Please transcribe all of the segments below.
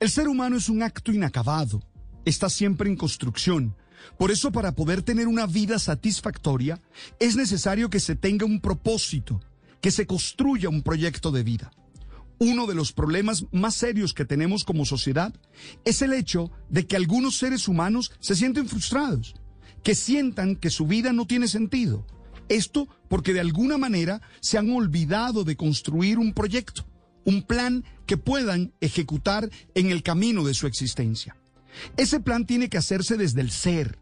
El ser humano es un acto inacabado, está siempre en construcción. Por eso para poder tener una vida satisfactoria es necesario que se tenga un propósito, que se construya un proyecto de vida. Uno de los problemas más serios que tenemos como sociedad es el hecho de que algunos seres humanos se sienten frustrados, que sientan que su vida no tiene sentido. Esto porque de alguna manera se han olvidado de construir un proyecto, un plan que puedan ejecutar en el camino de su existencia. Ese plan tiene que hacerse desde el ser,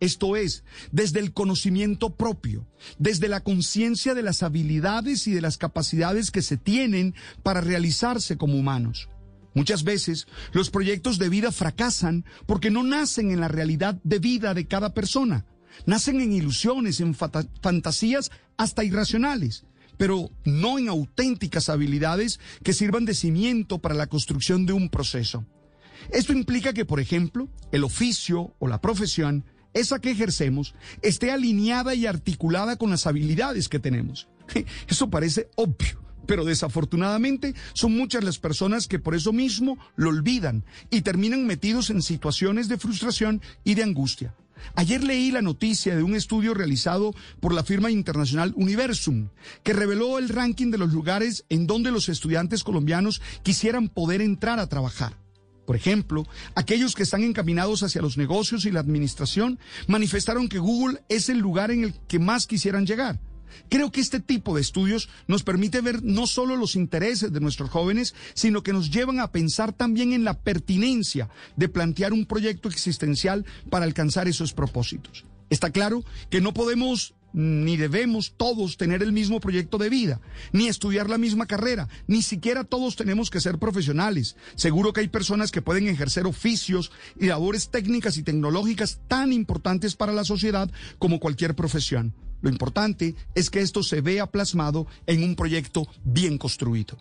esto es, desde el conocimiento propio, desde la conciencia de las habilidades y de las capacidades que se tienen para realizarse como humanos. Muchas veces los proyectos de vida fracasan porque no nacen en la realidad de vida de cada persona. Nacen en ilusiones, en fantasías hasta irracionales, pero no en auténticas habilidades que sirvan de cimiento para la construcción de un proceso. Esto implica que, por ejemplo, el oficio o la profesión, esa que ejercemos, esté alineada y articulada con las habilidades que tenemos. Eso parece obvio, pero desafortunadamente son muchas las personas que por eso mismo lo olvidan y terminan metidos en situaciones de frustración y de angustia. Ayer leí la noticia de un estudio realizado por la firma internacional Universum, que reveló el ranking de los lugares en donde los estudiantes colombianos quisieran poder entrar a trabajar. Por ejemplo, aquellos que están encaminados hacia los negocios y la administración manifestaron que Google es el lugar en el que más quisieran llegar. Creo que este tipo de estudios nos permite ver no solo los intereses de nuestros jóvenes, sino que nos llevan a pensar también en la pertinencia de plantear un proyecto existencial para alcanzar esos propósitos. Está claro que no podemos ni debemos todos tener el mismo proyecto de vida, ni estudiar la misma carrera, ni siquiera todos tenemos que ser profesionales. Seguro que hay personas que pueden ejercer oficios y labores técnicas y tecnológicas tan importantes para la sociedad como cualquier profesión. Lo importante es que esto se vea plasmado en un proyecto bien construido.